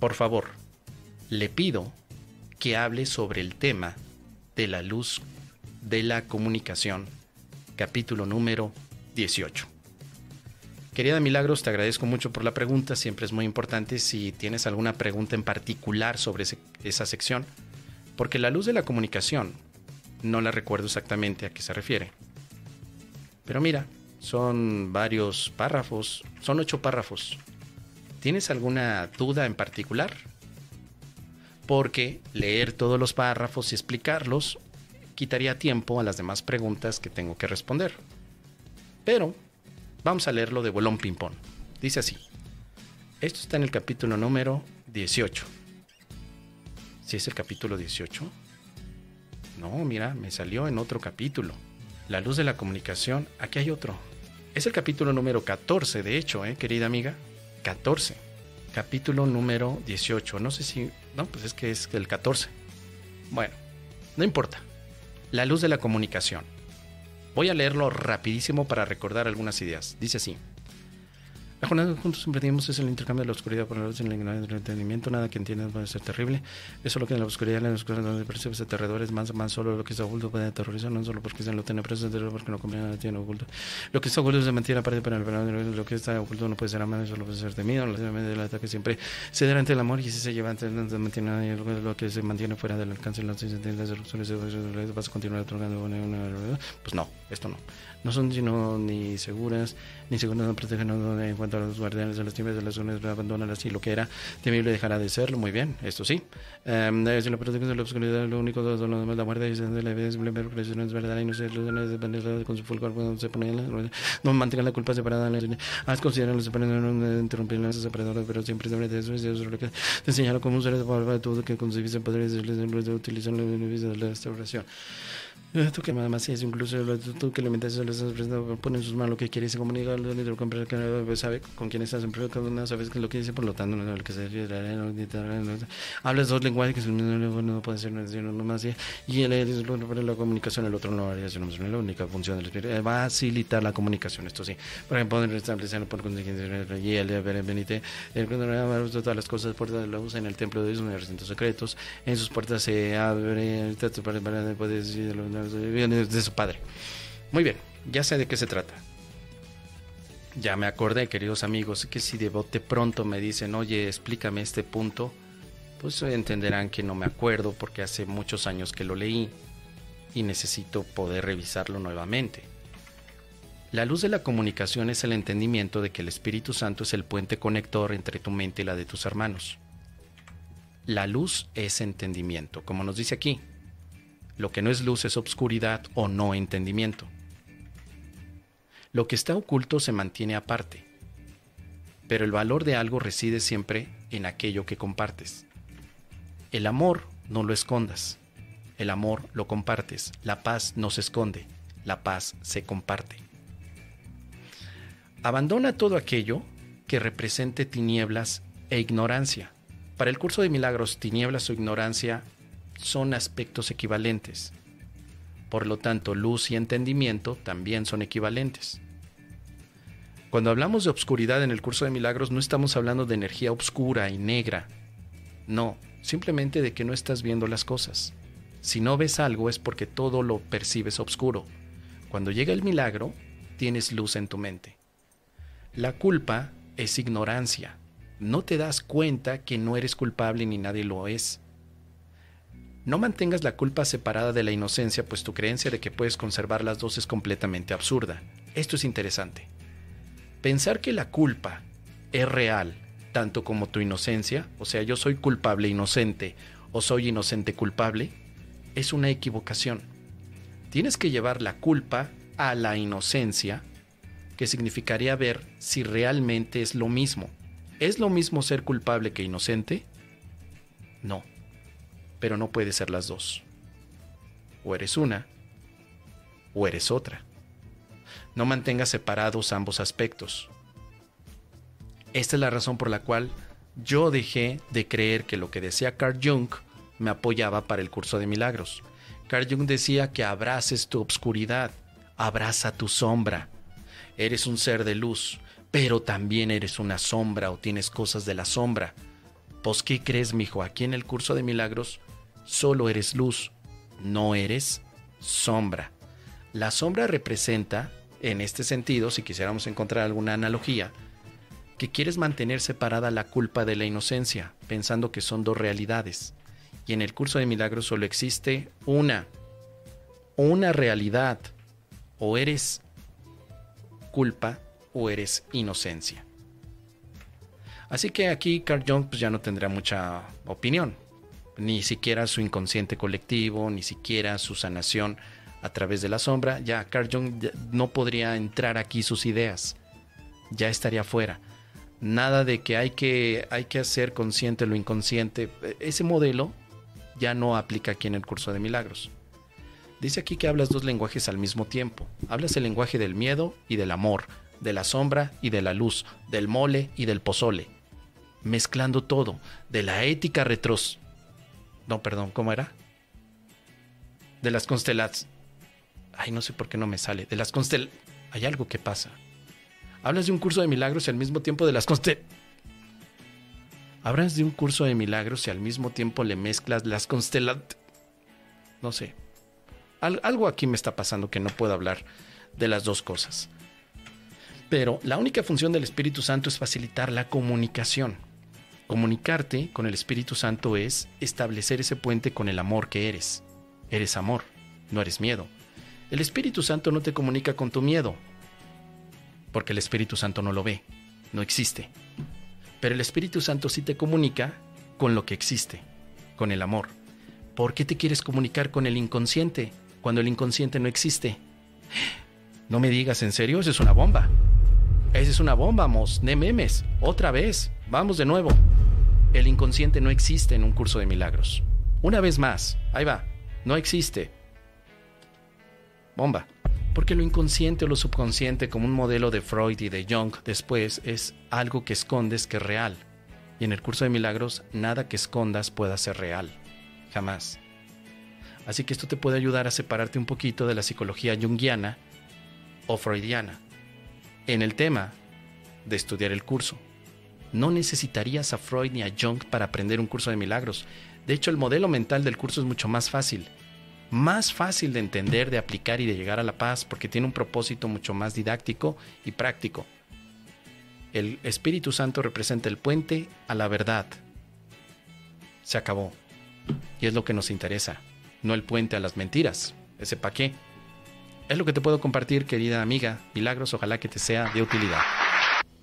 por favor, le pido que hable sobre el tema de la luz de la comunicación, capítulo número 18. Querida Milagros, te agradezco mucho por la pregunta, siempre es muy importante si tienes alguna pregunta en particular sobre esa sección, porque la luz de la comunicación, no la recuerdo exactamente a qué se refiere. Pero mira, son varios párrafos, son ocho párrafos. ¿Tienes alguna duda en particular? Porque leer todos los párrafos y explicarlos quitaría tiempo a las demás preguntas que tengo que responder. Pero vamos a leerlo de bolón ping-pong. Dice así. Esto está en el capítulo número 18. ¿Si es el capítulo 18? No, mira, me salió en otro capítulo. La luz de la comunicación. Aquí hay otro. Es el capítulo número 14, de hecho, ¿eh, querida amiga. 14. Capítulo número 18. No sé si... No, pues es que es el 14. Bueno, no importa. La luz de la comunicación. Voy a leerlo rapidísimo para recordar algunas ideas. Dice así. La jornada que juntos emprendimos es el intercambio de la oscuridad por la luz y la ignorancia del entendimiento. Nada que entiendas puede ser terrible. Eso lo que en la oscuridad, en la oscuridad donde percibes aterradores, más, más solo lo que está oculto puede aterrorizar, no solo porque se lo tiene preso, sino porque no comprende nada tiene oculto. Lo que está oculto se mantiene aparte para el verano, lo que está oculto no puede ser amado, solo puede ser temido. El ataque siempre se da ante el amor y si se lleva ante no lo que se mantiene fuera del alcance de las erupciones, vas a continuar otorgando. Pues no, esto no no son sino ni seguras, ni seguras no protegen en cuanto a los guardianes de las tiendas de las zonas abandonan así lo que era temible dejará de serlo, muy bien, esto sí. Um, si la protección de la lo único todo lo demás, la muerte y de la simplemente presión es verdad y no se depende con su fulgor cuando se pone no mantengan la culpa separada haz considerar los separadores no interrumpir las separadoras pero siempre sobre eso es lo que te enseñaron cómo usar de todo que concebiste poderes de utilizar los beneficios de la restauración Tú que más es incluso tú que le metes a los pone en sus manos lo que quiere y se comunica que sabe con quién estás en una sabes lo que dice por lo tanto no lo que se hablas dos lenguajes que no puede ser no más y él es la comunicación el otro no es la única función del espíritu facilitar la comunicación esto sí por ejemplo establecer por y él benite todas las cosas puertas de la luz en el templo de sus recintos secretos en sus puertas se abre para poder decir de su padre. Muy bien, ya sé de qué se trata. Ya me acordé, queridos amigos, que si de bote pronto me dicen, oye, explícame este punto, pues entenderán que no me acuerdo porque hace muchos años que lo leí y necesito poder revisarlo nuevamente. La luz de la comunicación es el entendimiento de que el Espíritu Santo es el puente conector entre tu mente y la de tus hermanos. La luz es entendimiento, como nos dice aquí. Lo que no es luz es obscuridad o no entendimiento. Lo que está oculto se mantiene aparte, pero el valor de algo reside siempre en aquello que compartes. El amor no lo escondas, el amor lo compartes, la paz no se esconde, la paz se comparte. Abandona todo aquello que represente tinieblas e ignorancia. Para el curso de milagros, tinieblas o ignorancia son aspectos equivalentes. Por lo tanto, luz y entendimiento también son equivalentes. Cuando hablamos de obscuridad en el curso de milagros no estamos hablando de energía oscura y negra. No, simplemente de que no estás viendo las cosas. Si no ves algo es porque todo lo percibes oscuro. Cuando llega el milagro, tienes luz en tu mente. La culpa es ignorancia. No te das cuenta que no eres culpable ni nadie lo es. No mantengas la culpa separada de la inocencia, pues tu creencia de que puedes conservar las dos es completamente absurda. Esto es interesante. Pensar que la culpa es real, tanto como tu inocencia, o sea, yo soy culpable inocente o soy inocente culpable, es una equivocación. Tienes que llevar la culpa a la inocencia, que significaría ver si realmente es lo mismo. ¿Es lo mismo ser culpable que inocente? No pero no puede ser las dos. O eres una, o eres otra. No mantengas separados ambos aspectos. Esta es la razón por la cual yo dejé de creer que lo que decía Carl Jung me apoyaba para el curso de milagros. Carl Jung decía que abraces tu obscuridad, abraza tu sombra. Eres un ser de luz, pero también eres una sombra o tienes cosas de la sombra. Pues, ¿qué crees, mijo? Aquí en el curso de milagros solo eres luz, no eres sombra. La sombra representa, en este sentido, si quisiéramos encontrar alguna analogía, que quieres mantener separada la culpa de la inocencia, pensando que son dos realidades. Y en el curso de milagros solo existe una, una realidad. O eres culpa o eres inocencia. Así que aquí Carl Jung pues, ya no tendrá mucha opinión, ni siquiera su inconsciente colectivo, ni siquiera su sanación a través de la sombra. Ya Carl Jung no podría entrar aquí sus ideas, ya estaría fuera. Nada de que hay que, hay que hacer consciente lo inconsciente. Ese modelo ya no aplica aquí en el curso de milagros. Dice aquí que hablas dos lenguajes al mismo tiempo. Hablas el lenguaje del miedo y del amor, de la sombra y de la luz, del mole y del pozole mezclando todo, de la ética retros... No, perdón, ¿cómo era? De las constelaciones. Ay, no sé por qué no me sale. De las constel... Hay algo que pasa. Hablas de un curso de milagros y al mismo tiempo de las constel... Hablas de un curso de milagros y al mismo tiempo le mezclas las constelaciones. No sé. algo aquí me está pasando que no puedo hablar de las dos cosas. Pero la única función del Espíritu Santo es facilitar la comunicación. Comunicarte con el Espíritu Santo es establecer ese puente con el amor que eres. Eres amor, no eres miedo. El Espíritu Santo no te comunica con tu miedo, porque el Espíritu Santo no lo ve, no existe. Pero el Espíritu Santo sí te comunica con lo que existe, con el amor. ¿Por qué te quieres comunicar con el inconsciente cuando el inconsciente no existe? No me digas en serio, eso es una bomba. Esa es una bomba, mos, de memes. Otra vez. Vamos de nuevo. El inconsciente no existe en un curso de milagros. Una vez más, ahí va, no existe. Bomba. Porque lo inconsciente o lo subconsciente, como un modelo de Freud y de Jung después, es algo que escondes que es real. Y en el curso de milagros, nada que escondas pueda ser real. Jamás. Así que esto te puede ayudar a separarte un poquito de la psicología junguiana o freudiana en el tema de estudiar el curso. No necesitarías a Freud ni a Jung para aprender un curso de milagros. De hecho, el modelo mental del curso es mucho más fácil. Más fácil de entender, de aplicar y de llegar a la paz porque tiene un propósito mucho más didáctico y práctico. El Espíritu Santo representa el puente a la verdad. Se acabó. Y es lo que nos interesa, no el puente a las mentiras. Ese pa' qué. Es lo que te puedo compartir, querida amiga. Milagros, ojalá que te sea de utilidad.